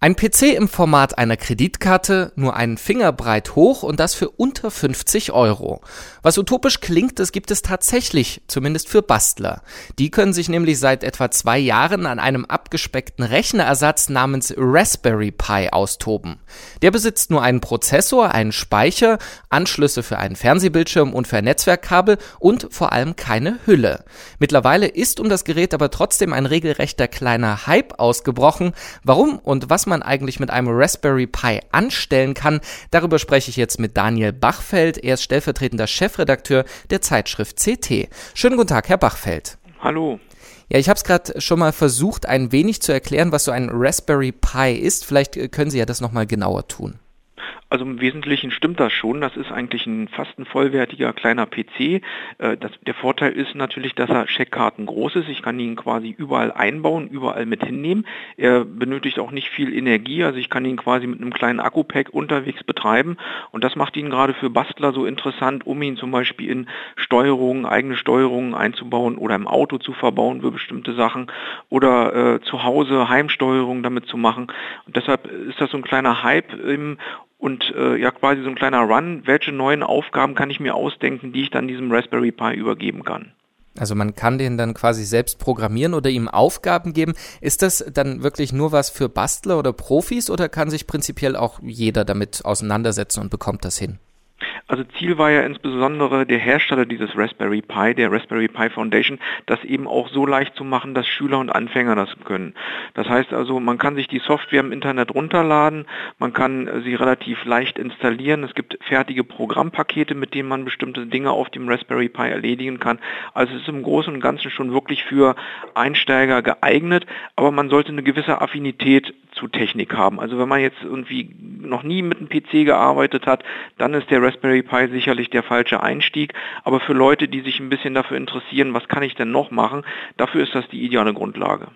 Ein PC im Format einer Kreditkarte, nur einen Finger breit hoch und das für unter 50 Euro. Was utopisch klingt, das gibt es tatsächlich, zumindest für Bastler. Die können sich nämlich seit etwa zwei Jahren an einem abgespeckten Rechnerersatz namens Raspberry Pi austoben. Der besitzt nur einen Prozessor, einen Speicher, Anschlüsse für einen Fernsehbildschirm und für ein Netzwerkkabel und vor allem keine Hülle. Mittlerweile ist um das Gerät aber trotzdem ein regelrechter kleiner Hype ausgebrochen. Warum und was man eigentlich mit einem Raspberry Pi anstellen kann, darüber spreche ich jetzt mit Daniel Bachfeld. Er ist stellvertretender Chefredakteur der Zeitschrift CT. Schönen guten Tag, Herr Bachfeld. Hallo. Ja, ich habe es gerade schon mal versucht, ein wenig zu erklären, was so ein Raspberry Pi ist. Vielleicht äh, können Sie ja das nochmal genauer tun. Also im Wesentlichen stimmt das schon. Das ist eigentlich ein fast ein vollwertiger kleiner PC. Äh, das, der Vorteil ist natürlich, dass er Checkkarten groß ist. Ich kann ihn quasi überall einbauen, überall mit hinnehmen. Er benötigt auch nicht viel Energie. Also ich kann ihn quasi mit einem kleinen Akku-Pack unterwegs betreiben. Und das macht ihn gerade für Bastler so interessant, um ihn zum Beispiel in Steuerungen, eigene Steuerungen einzubauen oder im Auto zu verbauen für bestimmte Sachen oder äh, zu Hause Heimsteuerung damit zu machen. Und deshalb ist das so ein kleiner Hype im und äh, ja quasi so ein kleiner Run, welche neuen Aufgaben kann ich mir ausdenken, die ich dann diesem Raspberry Pi übergeben kann. Also man kann den dann quasi selbst programmieren oder ihm Aufgaben geben. Ist das dann wirklich nur was für Bastler oder Profis oder kann sich prinzipiell auch jeder damit auseinandersetzen und bekommt das hin? Also Ziel war ja insbesondere der Hersteller dieses Raspberry Pi, der Raspberry Pi Foundation, das eben auch so leicht zu machen, dass Schüler und Anfänger das können. Das heißt also, man kann sich die Software im Internet runterladen, man kann sie relativ leicht installieren. Es gibt fertige Programmpakete, mit denen man bestimmte Dinge auf dem Raspberry Pi erledigen kann. Also es ist im Großen und Ganzen schon wirklich für Einsteiger geeignet, aber man sollte eine gewisse Affinität zu Technik haben. Also wenn man jetzt irgendwie noch nie mit einem PC gearbeitet hat, dann ist der Raspberry Pi sicherlich der falsche Einstieg. Aber für Leute, die sich ein bisschen dafür interessieren, was kann ich denn noch machen, dafür ist das die ideale Grundlage.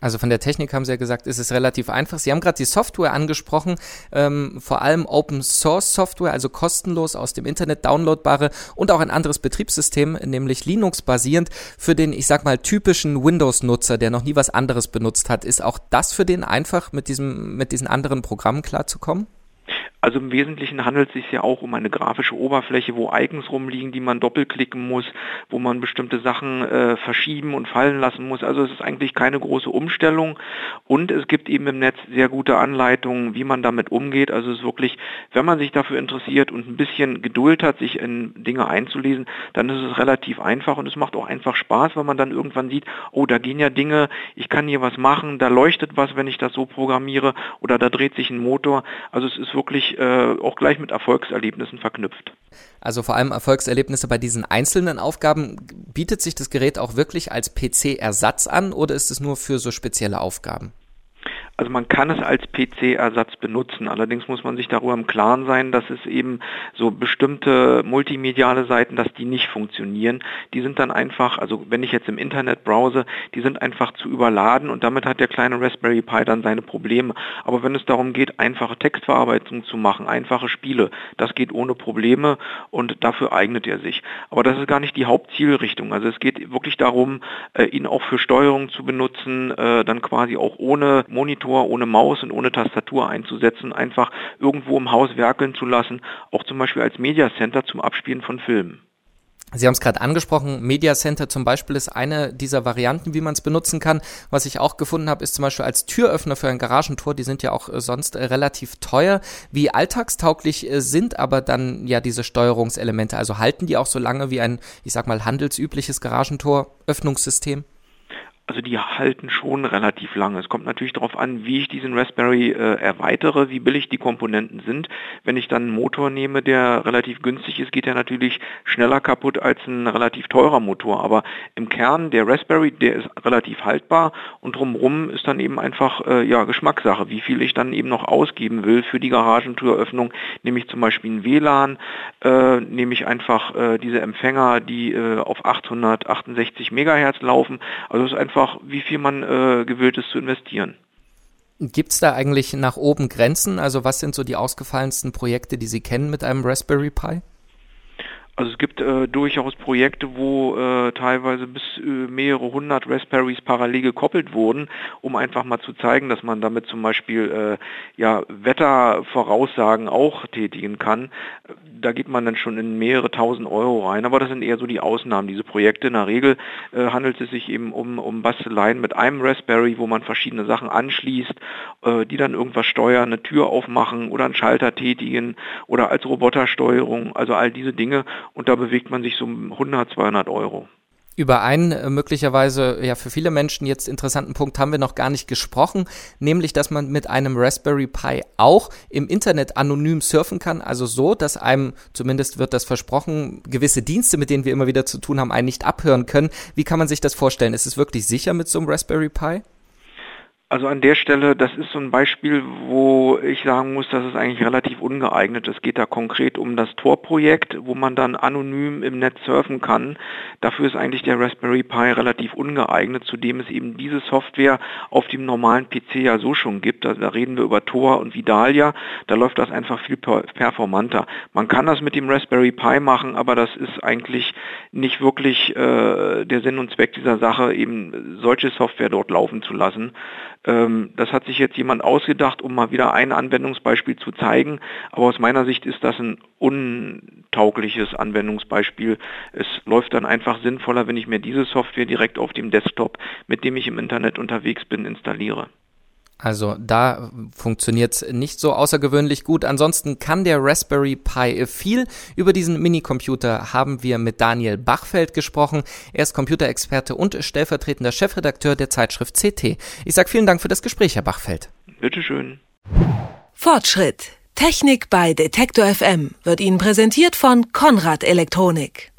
Also von der Technik haben Sie ja gesagt, ist es relativ einfach. Sie haben gerade die Software angesprochen, ähm, vor allem Open Source Software, also kostenlos aus dem Internet downloadbare und auch ein anderes Betriebssystem, nämlich Linux basierend, für den, ich sag mal, typischen Windows-Nutzer, der noch nie was anderes benutzt hat. Ist auch das für den einfach, mit diesem, mit diesen anderen Programmen klarzukommen? Also im Wesentlichen handelt es sich ja auch um eine grafische Oberfläche, wo Icons rumliegen, die man doppelklicken muss, wo man bestimmte Sachen äh, verschieben und fallen lassen muss. Also es ist eigentlich keine große Umstellung und es gibt eben im Netz sehr gute Anleitungen, wie man damit umgeht. Also es ist wirklich, wenn man sich dafür interessiert und ein bisschen Geduld hat, sich in Dinge einzulesen, dann ist es relativ einfach und es macht auch einfach Spaß, weil man dann irgendwann sieht, oh, da gehen ja Dinge, ich kann hier was machen, da leuchtet was, wenn ich das so programmiere oder da dreht sich ein Motor. Also es ist wirklich äh, auch gleich mit Erfolgserlebnissen verknüpft. Also vor allem Erfolgserlebnisse bei diesen einzelnen Aufgaben. Bietet sich das Gerät auch wirklich als PC-Ersatz an oder ist es nur für so spezielle Aufgaben? Also man kann es als PC-Ersatz benutzen. Allerdings muss man sich darüber im Klaren sein, dass es eben so bestimmte multimediale Seiten, dass die nicht funktionieren. Die sind dann einfach, also wenn ich jetzt im Internet browse, die sind einfach zu überladen und damit hat der kleine Raspberry Pi dann seine Probleme. Aber wenn es darum geht, einfache Textverarbeitung zu machen, einfache Spiele, das geht ohne Probleme und dafür eignet er sich. Aber das ist gar nicht die Hauptzielrichtung. Also es geht wirklich darum, äh, ihn auch für Steuerung zu benutzen, äh, dann quasi auch ohne Monitor Monitor, ohne Maus und ohne Tastatur einzusetzen, einfach irgendwo im Haus werkeln zu lassen, auch zum Beispiel als Media Center zum Abspielen von Filmen. Sie haben es gerade angesprochen, Media Center zum Beispiel ist eine dieser Varianten, wie man es benutzen kann. Was ich auch gefunden habe, ist zum Beispiel als Türöffner für ein Garagentor, die sind ja auch äh, sonst äh, relativ teuer. Wie alltagstauglich äh, sind aber dann ja diese Steuerungselemente? Also halten die auch so lange wie ein, ich sag mal, handelsübliches Garagentor-Öffnungssystem? Also die halten schon relativ lange. Es kommt natürlich darauf an, wie ich diesen Raspberry äh, erweitere, wie billig die Komponenten sind. Wenn ich dann einen Motor nehme, der relativ günstig ist, geht er natürlich schneller kaputt als ein relativ teurer Motor. Aber im Kern der Raspberry, der ist relativ haltbar und drumherum ist dann eben einfach äh, ja, Geschmackssache, wie viel ich dann eben noch ausgeben will für die Garagentüröffnung. Nehme ich zum Beispiel ein WLAN, äh, nehme ich einfach äh, diese Empfänger, die äh, auf 868 Megahertz laufen. Also ist einfach einfach, wie viel man äh, gewillt ist zu investieren. Gibt es da eigentlich nach oben Grenzen? Also was sind so die ausgefallensten Projekte, die Sie kennen mit einem Raspberry Pi? Also es gibt äh, durchaus Projekte, wo äh, teilweise bis äh, mehrere hundert Raspberries parallel gekoppelt wurden, um einfach mal zu zeigen, dass man damit zum Beispiel äh, ja, Wettervoraussagen auch tätigen kann. Da geht man dann schon in mehrere tausend Euro rein, aber das sind eher so die Ausnahmen, diese Projekte. In der Regel äh, handelt es sich eben um, um Basteleien mit einem Raspberry, wo man verschiedene Sachen anschließt, äh, die dann irgendwas steuern, eine Tür aufmachen oder einen Schalter tätigen oder als Robotersteuerung, also all diese Dinge und da bewegt man sich so um 100, 200 Euro. Über einen äh, möglicherweise ja für viele Menschen jetzt interessanten Punkt haben wir noch gar nicht gesprochen, nämlich dass man mit einem Raspberry Pi auch im Internet anonym surfen kann, also so, dass einem zumindest wird das versprochen, gewisse Dienste, mit denen wir immer wieder zu tun haben, einen nicht abhören können. Wie kann man sich das vorstellen? Ist es wirklich sicher mit so einem Raspberry Pi? Also an der Stelle, das ist so ein Beispiel, wo ich sagen muss, das ist eigentlich relativ ungeeignet. Es geht da konkret um das Tor-Projekt, wo man dann anonym im Netz surfen kann. Dafür ist eigentlich der Raspberry Pi relativ ungeeignet, zudem es eben diese Software auf dem normalen PC ja so schon gibt. Also da reden wir über Tor und Vidalia. Da läuft das einfach viel performanter. Man kann das mit dem Raspberry Pi machen, aber das ist eigentlich nicht wirklich äh, der Sinn und Zweck dieser Sache, eben solche Software dort laufen zu lassen. Ähm, das hat sich jetzt jemand ausgedacht, um mal wieder ein Anwendungsbeispiel zu zeigen. Aber aus meiner Sicht ist das ein untaugliches Anwendungsbeispiel. Es läuft dann einfach sinnvoller, wenn ich mir diese Software direkt auf dem Desktop, mit dem ich im Internet unterwegs bin, installiere. Also da funktioniert es nicht so außergewöhnlich gut. Ansonsten kann der Raspberry Pi viel. Über diesen Minicomputer haben wir mit Daniel Bachfeld gesprochen. Er ist Computerexperte und stellvertretender Chefredakteur der Zeitschrift CT. Ich sage vielen Dank für das Gespräch, Herr Bachfeld. Bitteschön. Fortschritt. Technik bei Detektor FM wird Ihnen präsentiert von Konrad Elektronik.